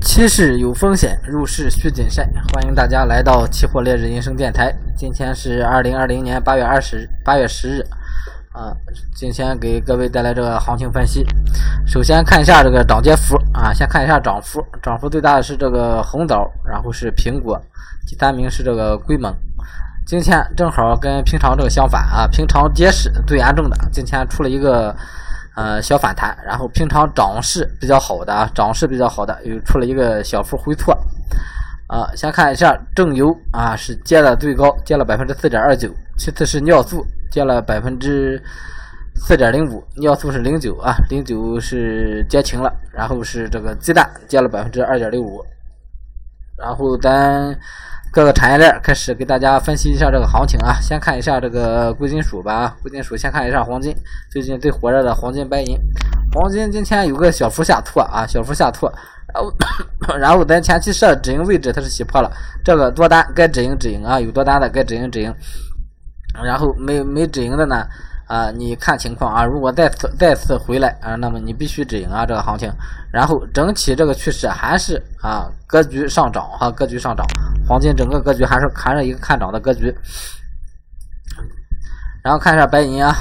期市有风险，入市需谨慎。欢迎大家来到期货烈日人生电台。今天是二零二零年八月二十八月十日，啊，今天给各位带来这个行情分析。首先看一下这个涨跌幅啊，先看一下涨幅，涨幅最大的是这个红枣，然后是苹果，第三名是这个龟猛。今天正好跟平常这个相反啊，平常跌势最严重的，今天出了一个。呃，小反弹，然后平常涨势比较好的啊，涨势比较好的又出了一个小幅回错，啊，先看一下正油啊，是跌了最高，跌了百分之四点二九，其次是尿素跌了百分之四点零五，尿素是零九啊，零九是跌停了，然后是这个鸡蛋跌了百分之二点六五，然后咱。各个产业链开始给大家分析一下这个行情啊，先看一下这个贵金属吧，贵金属先看一下黄金，最近最火热的黄金、白银。黄金今天有个小幅下挫啊，小幅下挫，然后然后咱前期设止盈位置它是洗破了，这个多单该止盈止盈啊，有多单的该止盈止盈，然后没没止盈的呢。啊，你看情况啊，如果再次再次回来啊，那么你必须止盈啊，这个行情。然后整体这个趋势还是啊，格局上涨哈，格局上涨，黄金整个格局还是还是一个看涨的格局。然后看一下白银啊，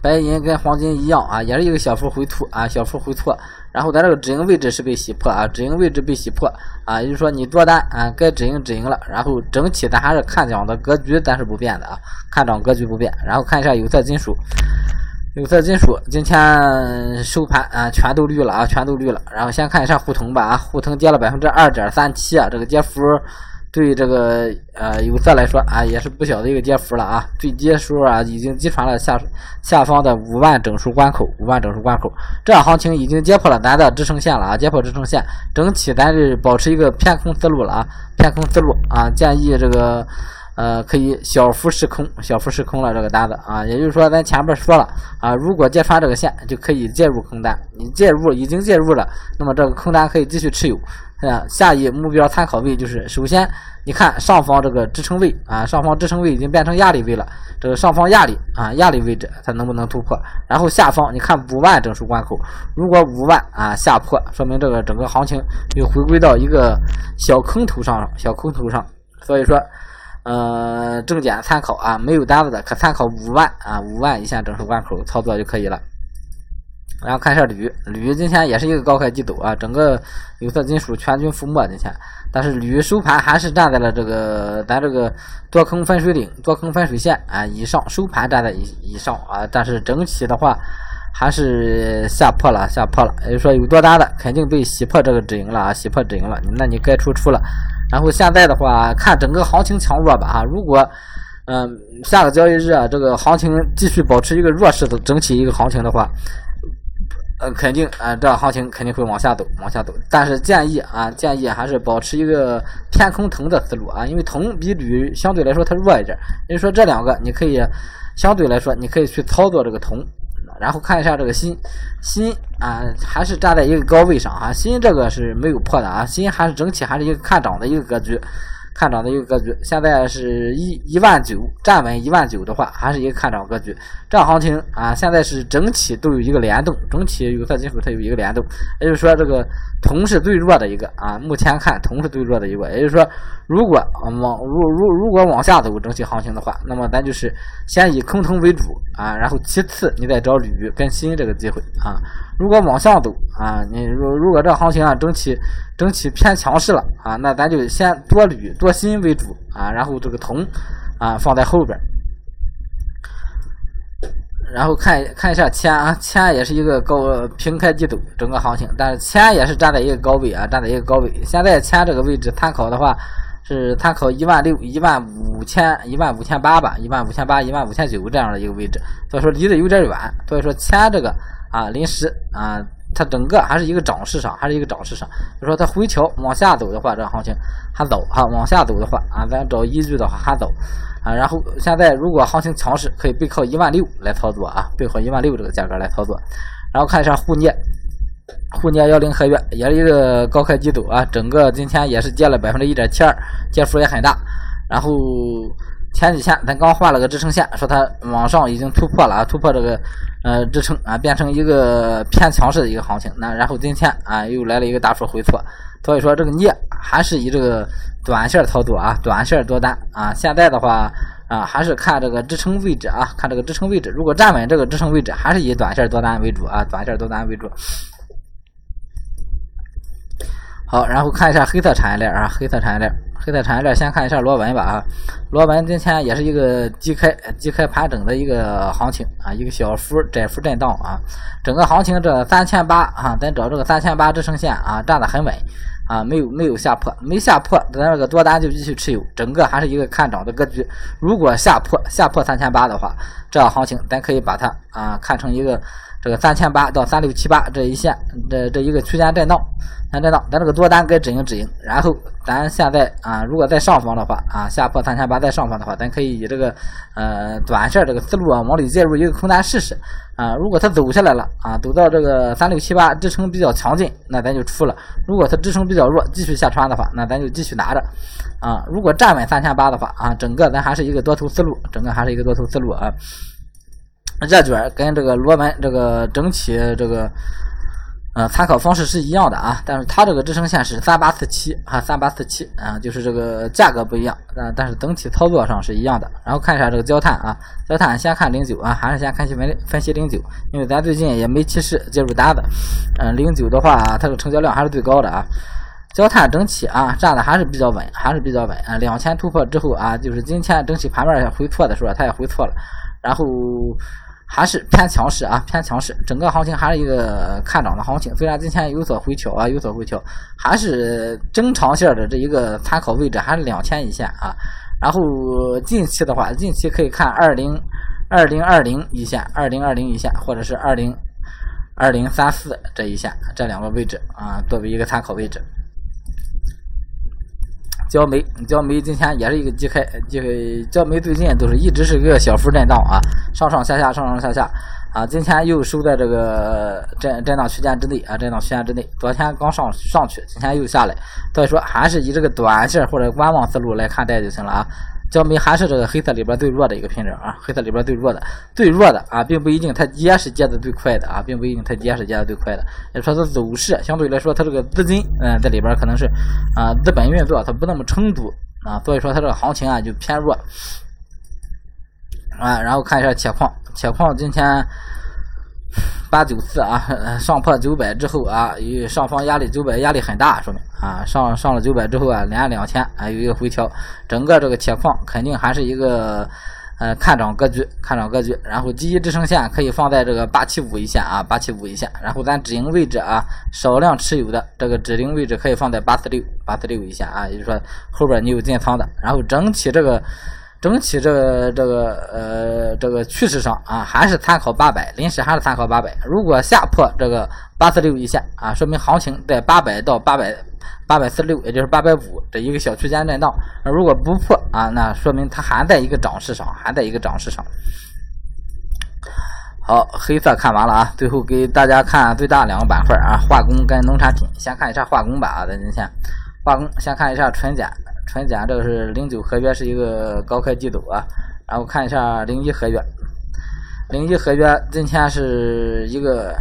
白银跟黄金一样啊，也是一个小幅回吐啊，小幅回吐。然后咱这个止盈位置是被洗破啊，止盈位置被洗破啊，也就是说你多单啊，该止盈止盈了。然后整体咱还是看涨的格局，咱是不变的啊，看涨格局不变。然后看一下有色金属，有色金属今天收盘啊，全都绿了啊，全都绿了。然后先看一下沪铜吧啊，沪铜跌了百分之二点三七啊，这个跌幅。对这个呃有色来说啊，也是不小的一个跌幅了啊。最低时候啊，已经击穿了下下方的五万整数关口，五万整数关口。这样行情已经跌破了咱的支撑线了啊，跌破支撑线，整体咱是保持一个偏空思路了啊，偏空思路啊，建议这个呃可以小幅试空，小幅试空了这个单子啊。也就是说，咱前边说了啊，如果跌穿这个线，就可以介入空单。你介入已经介入了，那么这个空单可以继续持有。啊，下一目标参考位就是，首先你看上方这个支撑位啊，上方支撑位已经变成压力位了，这个上方压力啊，压力位置它能不能突破？然后下方你看五万整数关口，如果五万啊下破，说明这个整个行情又回归到一个小空头上，小空头上。所以说，呃，重点参考啊，没有单子的可参考五万啊，五万一线整数关口操作就可以了。然后看一下铝，铝今天也是一个高开低走啊，整个有色金属全军覆没今天，但是铝收盘还是站在了这个咱这个多空分水岭、多空分水线啊以上，收盘站在以以上啊，但是整体的话还是下破了，下破了，也就说有多单的肯定被洗破这个止盈了啊，洗破止盈了，那你该出出了。然后现在的话看整个行情强弱吧啊，如果嗯下个交易日啊这个行情继续保持一个弱势的整体一个行情的话。呃，肯定啊，这行情肯定会往下走，往下走。但是建议啊，建议还是保持一个偏空铜的思路啊，因为铜比铝相对来说它弱一点。也就说，这两个你可以相对来说，你可以去操作这个铜。然后看一下这个新，新啊，还是站在一个高位上啊，新这个是没有破的啊，新还是整体还是一个看涨的一个格局。看涨的一个格局，现在是一一万九站稳一万九的话，还是一个看涨格局。这样行情啊，现在是整体都有一个联动，整体有色金属它有一个联动，也就是说这个铜是最弱的一个啊。目前看铜是最弱的一个，也就是说，如果往如如如果往下走整体行情的话，那么咱就是先以空头为主啊，然后其次你再找铝跟锌这个机会啊。如果往上走啊，你如如果这行情啊整体整体偏强势了啊，那咱就先多铝多锌为主啊，然后这个铜啊放在后边，然后看看一下铅啊，铅也是一个高平开低走整个行情，但是铅也是站在一个高位啊，站在一个高位。现在铅这个位置参考的话是参考一万六、一万五千、一万五千八吧，一万五千八、一万五千九这样的一个位置，所以说离得有点远，所以说铅这个。啊，临时啊，它整个还是一个涨势上，还是一个涨势上。就说它回调往下走的话，这行情还早哈。往下走的话啊，咱找依据的话还早啊。然后现在如果行情强势，可以背靠一万六来操作啊，背靠一万六这个价格来操作。然后看一下沪镍，沪镍幺零合约也是一个高开低走啊，整个今天也是跌了百分之一点七二，跌幅也很大。然后。前几天咱刚画了个支撑线，说它往上已经突破了啊，突破这个呃支撑啊，变成一个偏强势的一个行情。那然后今天啊又来了一个大幅回挫，所以说这个镍还是以这个短线操作啊，短线多单啊。现在的话啊，还是看这个支撑位置啊，看这个支撑位置。如果站稳这个支撑位置，还是以短线多单为主啊，短线多单为主。好，然后看一下黑色产业链啊，黑色产业链，黑色产业链，先看一下螺纹吧啊，螺纹今天也是一个低开低开盘整的一个行情啊，一个小幅窄幅震荡啊，整个行情这三千八啊，咱找这个三千八支撑线啊，站得很稳啊，没有没有下破，没下破，咱这个多单就继续持有，整个还是一个看涨的格局。如果下破下破三千八的话，这行情咱可以把它啊看成一个。这个三千八到三六七八这一线，这这一个区间震荡，先震荡，咱这个多单该止盈止盈。然后咱现在啊，如果在上方的话啊，下破三千八在上方的话，咱可以以这个呃短线这个思路啊，往里介入一个空单试试啊。如果它走下来了啊，走到这个三六七八支撑比较强劲，那咱就出了；如果它支撑比较弱，继续下穿的话，那咱就继续拿着啊。如果站稳三千八的话啊，整个咱还是一个多头思路，整个还是一个多头思路啊。热卷跟这个螺纹这个整体这个呃参考方式是一样的啊，但是它这个支撑线是三八四七啊，三八四七啊，就是这个价格不一样啊，但是整体操作上是一样的。然后看一下这个焦炭啊，焦炭先看零九啊，还是先看新闻分析零九，因为咱最近也没提示介入单子。嗯，零九的话，它的成交量还是最高的啊。焦炭整体啊站的还是比较稳，还是比较稳啊。两千突破之后啊，就是今天整体盘面回错的时候，它也回错了，然后。还是偏强势啊，偏强势，整个行情还是一个看涨的行情。虽然今天有所回调啊，有所回调，还是中长线的这一个参考位置还是两千一线啊。然后近期的话，近期可以看二零二零二零一线，二零二零一线，或者是二零二零三四这一线这两个位置啊，作为一个参考位置。焦煤，焦煤今天也是一个低开，这个焦煤最近都是一直是一个小幅震荡啊，上上下下，上上下下啊，今天又收在这个震震荡区间之内啊，震荡区间之内。昨天刚上上去，今天又下来，所以说还是以这个短线或者观望思路来看待就行了啊。焦煤还是这个黑色里边最弱的一个品种啊，黑色里边最弱的，最弱的啊，并不一定它跌是跌的最快的啊，并不一定它跌是跌的最快的。也说它走势相对来说，它这个资金嗯在里边可能是啊资本运作它不那么充足啊，所以说它这个行情啊就偏弱啊。然后看一下铁矿，铁矿今天。八九四啊，上破九百之后啊，与上方压力九百压力很大，说明啊上上了九百之后啊，连两天啊有一个回调，整个这个铁矿肯定还是一个呃看涨格局，看涨格局。然后第一支撑线可以放在这个八七五一线啊，八七五一线。然后咱止盈位置啊，少量持有的这个止盈位置可以放在八四六八四六一线啊，也就是说后边你有进仓的。然后整体这个。整体这个这个呃这个趋势上啊，还是参考八百，临时还是参考八百。如果下破这个八四六一线啊，说明行情在八百到八百八百四六，也就是八百五这一个小区间震荡。如果不破啊，那说明它还在一个涨势上，还在一个涨势上。好，黑色看完了啊，最后给大家看最大两个板块啊，化工跟农产品。先看一下化工吧啊，咱今天化工先看一下纯碱。纯碱这个是零九合约是一个高开低走啊，然后看一下零一合约，零一合约今天是一个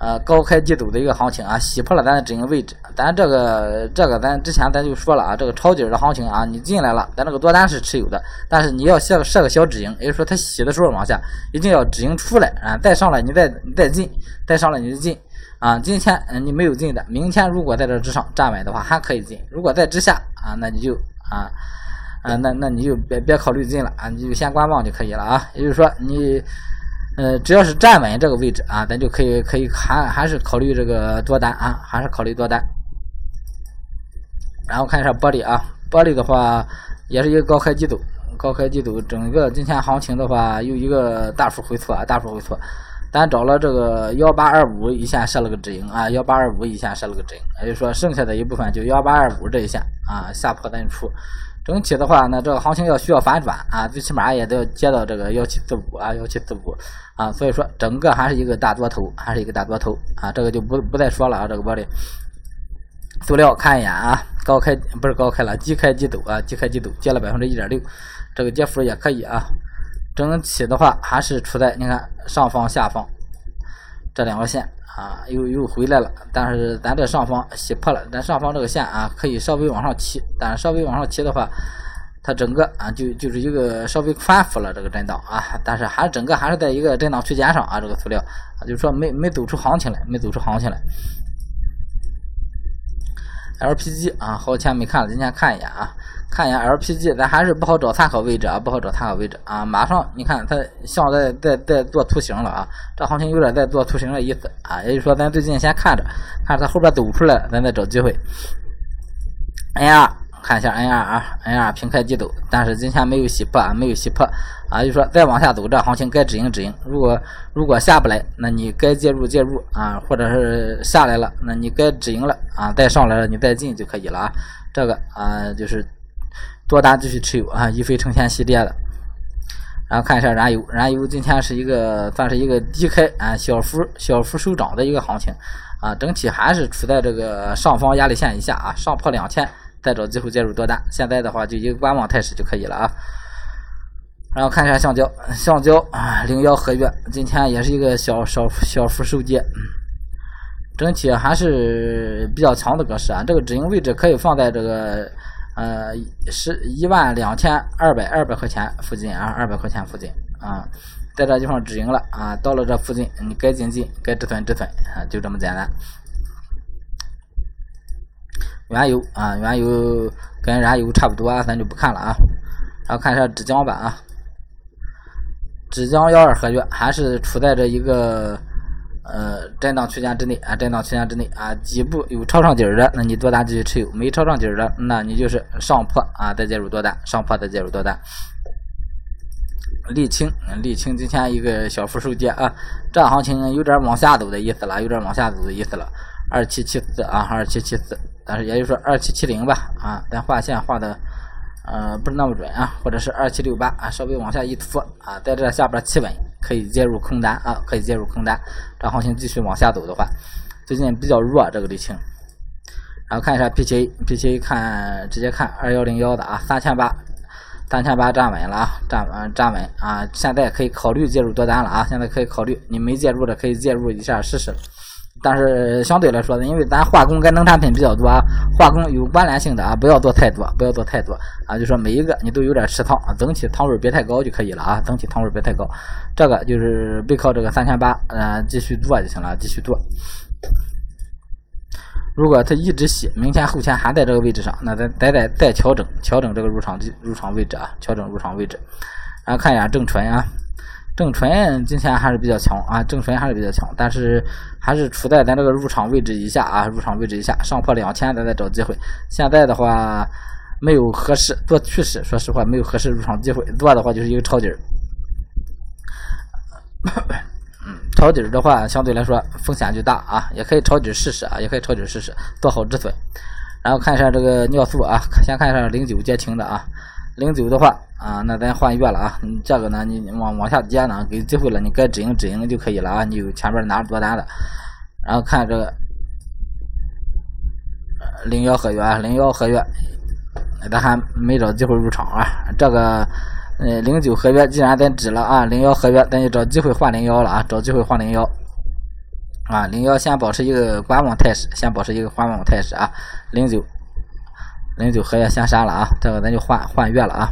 呃高开低走的一个行情啊，洗破了咱的止盈位置。咱这个这个咱之前咱就说了啊，这个抄底的行情啊，你进来了，咱这个多单是持有的，但是你要设个设个小止盈，也就是说它洗的时候往下一定要止盈出来啊，再上来你再再进，再上来你就进。啊，今天嗯你没有进的，明天如果在这之上站稳的话还可以进，如果在之下啊，那你就啊啊那那你就别别考虑进了啊，你就先观望就可以了啊。也就是说你呃只要是站稳这个位置啊，咱就可以可以还还是考虑这个多单啊，还是考虑多单。然后看一下玻璃啊，玻璃的话也是一个高开低走，高开低走，整个今天行情的话又一个大幅回错啊，大幅回错。咱找了这个幺八二五一线设了个止盈啊，幺八二五一线设了个止盈，也就是说剩下的一部分就幺八二五这一线啊下破咱就出。整体的话呢，这个行情要需要反转啊，最起码也得接到这个幺七四五啊，幺七四五啊，所以说整个还是一个大多头，还是一个大多头啊，这个就不不再说了啊，这个玻璃。塑料看一眼啊，高开不是高开了，低开低走啊，低开低走，跌了百分之一点六，这个跌幅也可以啊。整体的话还是处在你看上方下方这两个线啊，又又回来了，但是咱这上方洗破了，咱上方这个线啊可以稍微往上提，但是稍微往上提的话，它整个啊就就是一个稍微宽幅了这个震荡啊，但是还整个还是在一个震荡区间上啊，这个塑料啊就是说没没走出行情来，没走出行情来。LPG 啊，好前没看了，今天看一眼啊，看一眼 LPG，咱还是不好找参考位置啊，不好找参考位置啊。马上你看它像在在在做图形了啊，这行情有点在做图形的意思啊，也就是说咱最近先看着，看它后边走出来，咱再找机会。哎呀。看一下 N 二啊，N 二平开低走，但是今天没有洗破啊，没有洗破啊，就说再往下走，这行情该止盈止盈。如果如果下不来，那你该介入介入啊，或者是下来了，那你该止盈了啊，再上来了你再进就可以了啊。这个啊就是多单继续持有啊，一飞冲天系列的。然后看一下燃油，燃油今天是一个算是一个低开啊，小幅小幅收涨的一个行情啊，整体还是处在这个上方压力线以下啊，上破两千。再找机会介入多单，现在的话就一个观望态势就可以了啊。然后看一下橡胶，橡胶啊，零幺合约今天也是一个小小小幅收跌，整体还是比较强的格式啊。这个止盈位置可以放在这个呃是一万两千二百二百块钱附近啊，二百块钱附近啊，在这地方止盈了啊，到了这附近你该进进，该止损止损啊，就这么简单。原油啊，原油跟燃油差不多啊，咱就不看了啊。然后看一下纸浆板啊，纸浆幺二合约还是处在这一个呃震荡区间之内啊，震荡区间之内啊，底部有超上底的，那你多单继续持有；没超上底的，那你就是上破啊，再介入多单，上破再介入多单。沥青，沥青今天一个小幅收跌啊，这行情有点往下走的意思了，有点往下走的意思了。二七七四啊，二七七四。但是也就是说二七七零吧，啊，咱画线画的，呃，不是那么准啊，或者是二七六八啊，稍微往下一拖啊，在这下边企稳，可以介入空单啊，可以介入空单。这行情继续往下走的话，最近比较弱这个沥青。然后看一下 P 七 P 七看直接看二幺零幺的啊，三千八，三千八站稳了啊，站稳站稳啊，现在可以考虑介入多单了啊，现在可以考虑，你没介入的可以介入一下试试。但是相对来说呢，因为咱化工跟农产品比较多，化工有关联性的啊，不要做太多，不要做太多啊，就说每一个你都有点持仓，整体仓位别太高就可以了啊，整体仓位别太高，这个就是背靠这个三千八，呃，继续做就行了，继续做。如果它一直洗，明天后天还在这个位置上，那咱再再再调整调整这个入场入场位置啊，调整入场位置。然后看一下正纯啊。正纯今天还是比较强啊，正纯还是比较强，但是还是处在咱这个入场位置以下啊，入场位置以下，上破两千咱再找机会。现在的话没有合适做趋势，说实话没有合适入场机会，做的话就是一个抄底儿。嗯，抄底儿的话相对来说风险就大啊，也可以抄底试试啊，也可以抄底试试，做好止损。然后看一下这个尿素啊，先看一下零九跌停的啊。零九的话啊，那咱换月了啊。你这个呢，你往往下跌呢，给机会了，你该止盈止盈就可以了啊。你有前面拿着多单的，然后看这个零幺合约，零幺合约，咱还没找机会入场啊。这个呃零九合约既然咱止了啊，零幺合约咱就找机会换零幺了啊，找机会换零幺啊。零幺先保持一个观望态势，先保持一个观望态势啊。零九。零九合约先删了啊，这个咱就换换月了啊。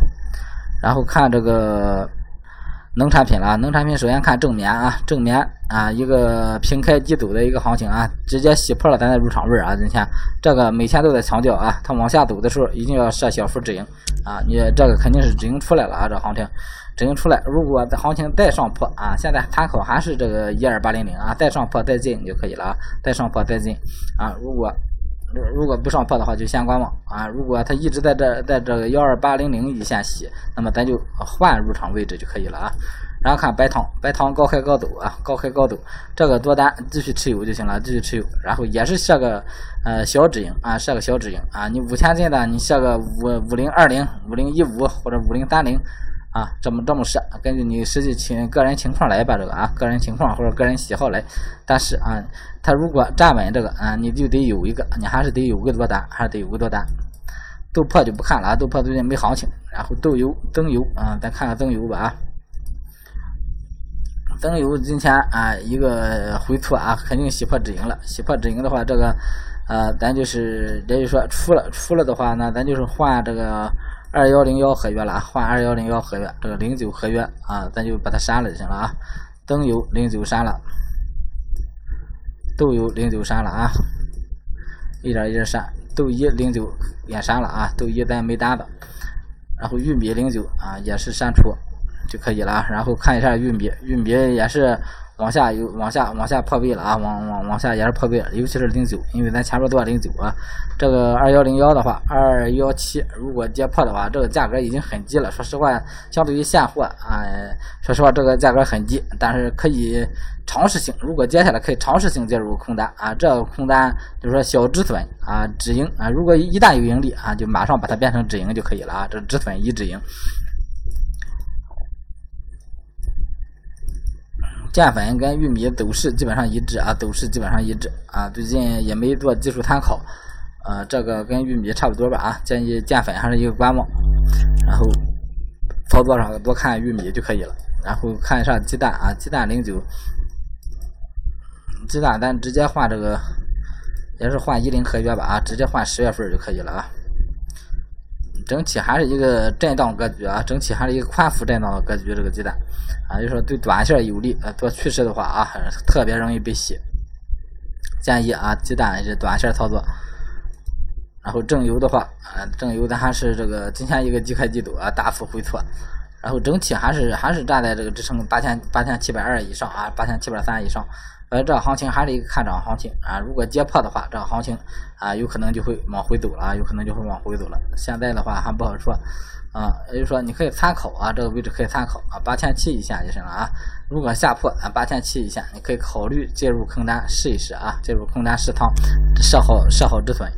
然后看这个农产品了，农产品首先看正棉啊，正棉啊，一个平开低走的一个行情啊，直接洗破了咱的入场位啊。今天这个每天都在强调啊，它往下走的时候一定要设小幅止盈啊，你这个肯定是止盈出来了啊，这行情止盈出来，如果行情再上破啊，现在参考还是这个一二八零零啊，再上破再进就可以了啊，再上破再进啊，如果。如果不上破的话，就先观望啊。如果它一直在这，在这个幺二八零零一线洗，那么咱就换入场位置就可以了啊。然后看白糖，白糖高开高走啊，高开高走，这个多单继续持有就行了，继续持有。然后也是设个呃小止盈啊，设个小止盈啊。你五千进的，你设个五五零二零、五零一五或者五零三零。啊，这么这么设，根据你实际情个人情况来吧，这个啊，个人情况或者个人喜好来。但是啊，他如果站稳这个啊，你就得有一个，你还是得有个多单，还是得有个多单。豆粕就不看了啊，豆粕最近没行情。然后豆油、增油啊，咱看看增油吧啊。增油今天啊一个回吐啊，肯定洗破止盈了。洗破止盈的话，这个呃，咱就是也就是说出了出了的话，那咱就是换这个二幺零幺合约了啊，换二幺零幺合约，这个零九合约啊，咱就把它删了就行了啊。灯油零九删了，豆油零九删了啊，一点一点删。豆一零九也删了啊，豆一咱没单子。然后玉米零九啊也是删除。就可以了啊，然后看一下玉米，玉米也是往下有往下往下破位了啊，往往往下也是破位了，尤其是零九，因为咱前面做零九啊，这个二幺零幺的话，二幺七如果跌破的话，这个价格已经很低了。说实话，相对于现货啊，说实话这个价格很低，但是可以尝试性，如果接下来可以尝试性介入空单啊，这个空单就是说小止损啊，止盈啊，如果一旦有盈利啊，就马上把它变成止盈就可以了啊，这止损一止盈。淀粉跟玉米走势基本上一致啊，走势基本上一致啊。最近也没做技术参考，呃，这个跟玉米差不多吧啊。建议淀粉还是一个观望，然后操作上多看玉米就可以了。然后看一下鸡蛋啊，鸡蛋零九，鸡蛋咱直接换这个，也是换一零合约吧啊，直接换十月份就可以了啊。整体还是一个震荡格局啊，整体还是一个宽幅震荡的格局。这个鸡蛋啊，就说对短线有利，啊，做趋势的话啊，特别容易被洗。建议啊，鸡蛋是短线操作。然后正油的话，啊，正油咱还是这个今天一个低开低走啊，大幅回挫。然后整体还是还是站在这个支撑八千八千七百二以上啊，八千七百三以上。呃，这行情还是一个看涨行情啊！如果跌破的话，这个行情啊，有可能就会往回走了，有可能就会往回走了。现在的话还不好说啊，也就是说你可以参考啊，这个位置可以参考啊，八千七以下就行了啊。如果下破啊八千七以下，你可以考虑介入空单试一试啊，介入空单试仓，设好设好止损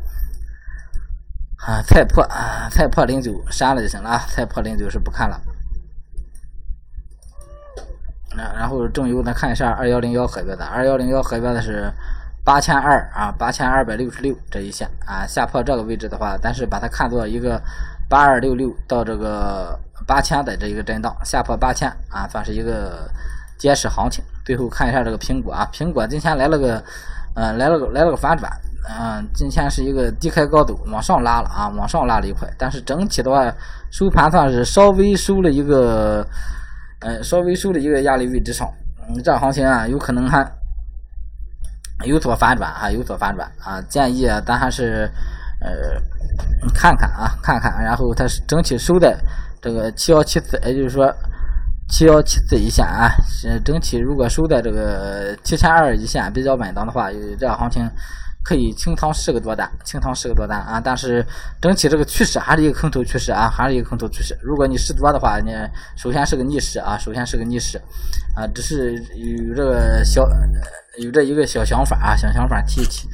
啊。菜破啊，菜破零九删了就行了啊，菜破零九是不看了。然后正油，咱看一下二幺零幺合约的，二幺零幺合约的是八千二啊，八千二百六十六这一线啊，下破这个位置的话，咱是把它看作一个八二六六到这个八千的这一个震荡，下破八千啊，算是一个结实行情。最后看一下这个苹果啊，苹果今天来了个，嗯，来了个来了个反转，嗯，今天是一个低开高走，往上拉了啊，往上拉了一块，但是整体的话收盘算是稍微收了一个。嗯，稍微收的一个压力位置上，嗯，这行情啊，有可能还有所反转啊，有所反转啊。建议咱还是呃看看啊，看看，然后它是整体收在这个七幺七四，也就是说七幺七四一线啊。整体如果收在这个七千二一线比较稳当的话，这行情。可以清仓十个多单，清仓十个多单啊！但是整体这个趋势还是一个空头趋势啊，还是一个空头趋势。如果你试多的话，你首先是个逆势啊，首先是个逆势啊，只是有这个小有这一个小想法啊，小想法提一提。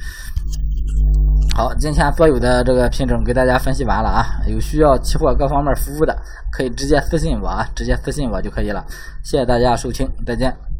好，今天所有的这个品种给大家分析完了啊，有需要期货各方面服务的，可以直接私信我啊，直接私信我就可以了。谢谢大家收听，再见。